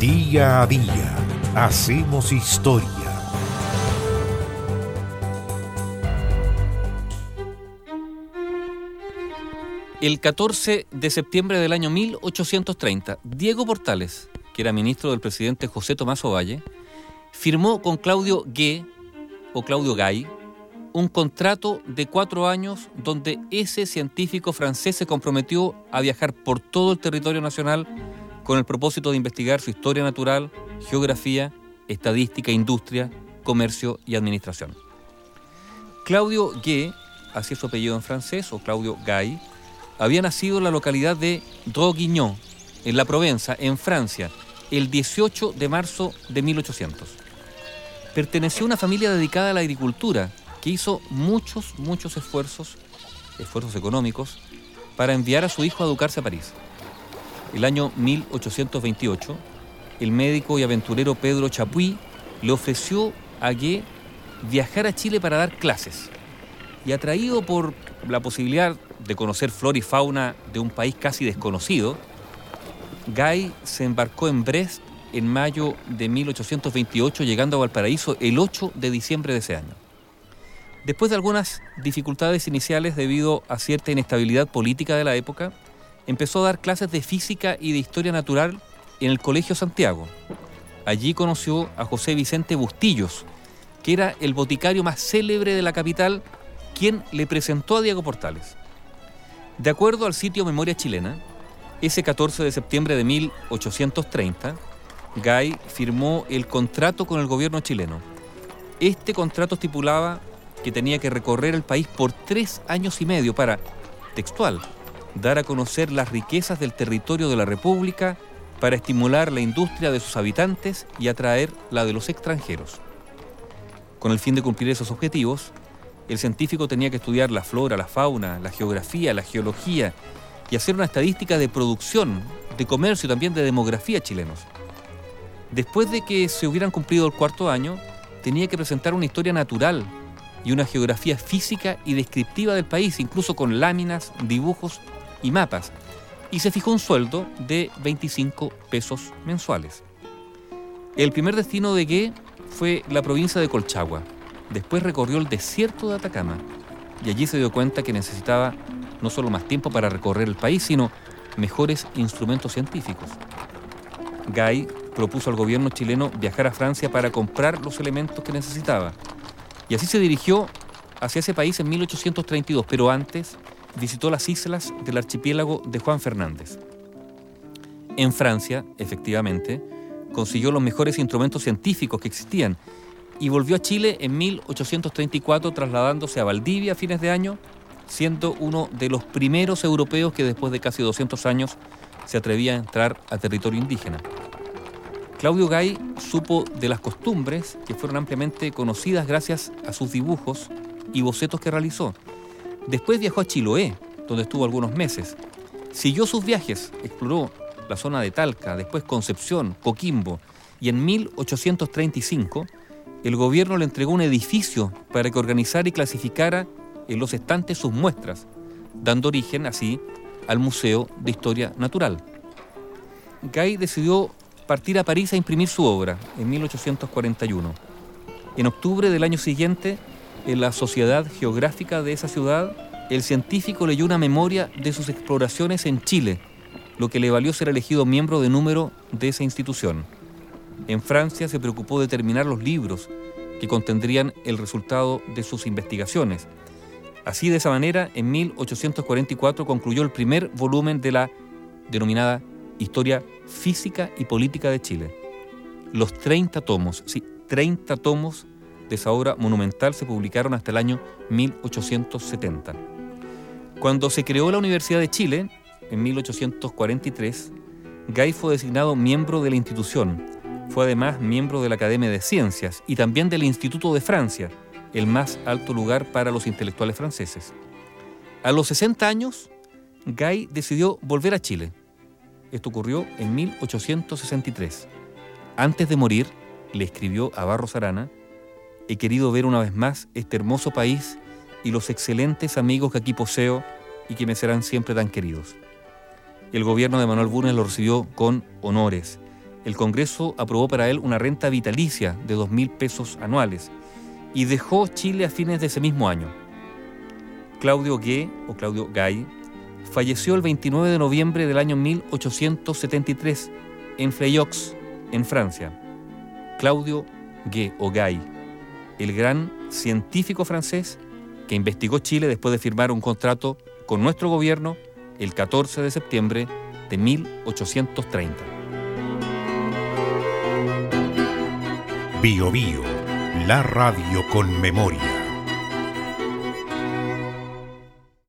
Día a día hacemos historia. El 14 de septiembre del año 1830, Diego Portales, que era ministro del presidente José Tomás Ovalle, firmó con Claudio Gué, o Claudio Gay, un contrato de cuatro años donde ese científico francés se comprometió a viajar por todo el territorio nacional con el propósito de investigar su historia natural, geografía, estadística, industria, comercio y administración. Claudio Gué, así es su apellido en francés, o Claudio Gay, había nacido en la localidad de Droguignan, en la Provenza, en Francia, el 18 de marzo de 1800. Perteneció a una familia dedicada a la agricultura, que hizo muchos, muchos esfuerzos, esfuerzos económicos, para enviar a su hijo a educarse a París. El año 1828, el médico y aventurero Pedro Chapuis le ofreció a Gué viajar a Chile para dar clases. Y atraído por la posibilidad de conocer flora y fauna de un país casi desconocido, Guy se embarcó en Brest en mayo de 1828, llegando a Valparaíso el 8 de diciembre de ese año. Después de algunas dificultades iniciales debido a cierta inestabilidad política de la época, empezó a dar clases de física y de historia natural en el Colegio Santiago. Allí conoció a José Vicente Bustillos, que era el boticario más célebre de la capital, quien le presentó a Diego Portales. De acuerdo al sitio Memoria Chilena, ese 14 de septiembre de 1830, Gay firmó el contrato con el gobierno chileno. Este contrato estipulaba que tenía que recorrer el país por tres años y medio para, textual, dar a conocer las riquezas del territorio de la República para estimular la industria de sus habitantes y atraer la de los extranjeros. Con el fin de cumplir esos objetivos, el científico tenía que estudiar la flora, la fauna, la geografía, la geología y hacer una estadística de producción, de comercio y también de demografía chilenos. Después de que se hubieran cumplido el cuarto año, tenía que presentar una historia natural y una geografía física y descriptiva del país, incluso con láminas, dibujos y mapas, y se fijó un sueldo de 25 pesos mensuales. El primer destino de Gue fue la provincia de Colchagua. Después recorrió el desierto de Atacama y allí se dio cuenta que necesitaba no solo más tiempo para recorrer el país, sino mejores instrumentos científicos. Gay propuso al gobierno chileno viajar a Francia para comprar los elementos que necesitaba. Y así se dirigió hacia ese país en 1832, pero antes visitó las islas del archipiélago de Juan Fernández. En Francia, efectivamente, consiguió los mejores instrumentos científicos que existían y volvió a Chile en 1834 trasladándose a Valdivia a fines de año, siendo uno de los primeros europeos que después de casi 200 años se atrevía a entrar a territorio indígena. Claudio Gay supo de las costumbres que fueron ampliamente conocidas gracias a sus dibujos y bocetos que realizó. Después viajó a Chiloé, donde estuvo algunos meses. Siguió sus viajes, exploró la zona de Talca, después Concepción, Coquimbo, y en 1835 el gobierno le entregó un edificio para que organizara y clasificara en los estantes sus muestras, dando origen así al Museo de Historia Natural. Gay decidió partir a París a imprimir su obra en 1841. En octubre del año siguiente, en la Sociedad Geográfica de esa ciudad, el científico leyó una memoria de sus exploraciones en Chile, lo que le valió ser elegido miembro de número de esa institución. En Francia se preocupó de terminar los libros que contendrían el resultado de sus investigaciones. Así, de esa manera, en 1844 concluyó el primer volumen de la denominada Historia Física y Política de Chile. Los 30 tomos, sí, 30 tomos de esa obra monumental se publicaron hasta el año 1870. Cuando se creó la Universidad de Chile, en 1843, Gay fue designado miembro de la institución. Fue además miembro de la Academia de Ciencias y también del Instituto de Francia, el más alto lugar para los intelectuales franceses. A los 60 años, Gay decidió volver a Chile. Esto ocurrió en 1863. Antes de morir, le escribió a Barros Arana, he querido ver una vez más este hermoso país y los excelentes amigos que aquí poseo y que me serán siempre tan queridos. El gobierno de Manuel Bulnes lo recibió con honores el Congreso aprobó para él una renta vitalicia de 2.000 pesos anuales y dejó Chile a fines de ese mismo año. Claudio Gué, o Claudio Gay, falleció el 29 de noviembre del año 1873 en Fleuillox, en Francia. Claudio Gué, o Gay, el gran científico francés que investigó Chile después de firmar un contrato con nuestro gobierno el 14 de septiembre de 1830. Bio Bio, la radio con memoria.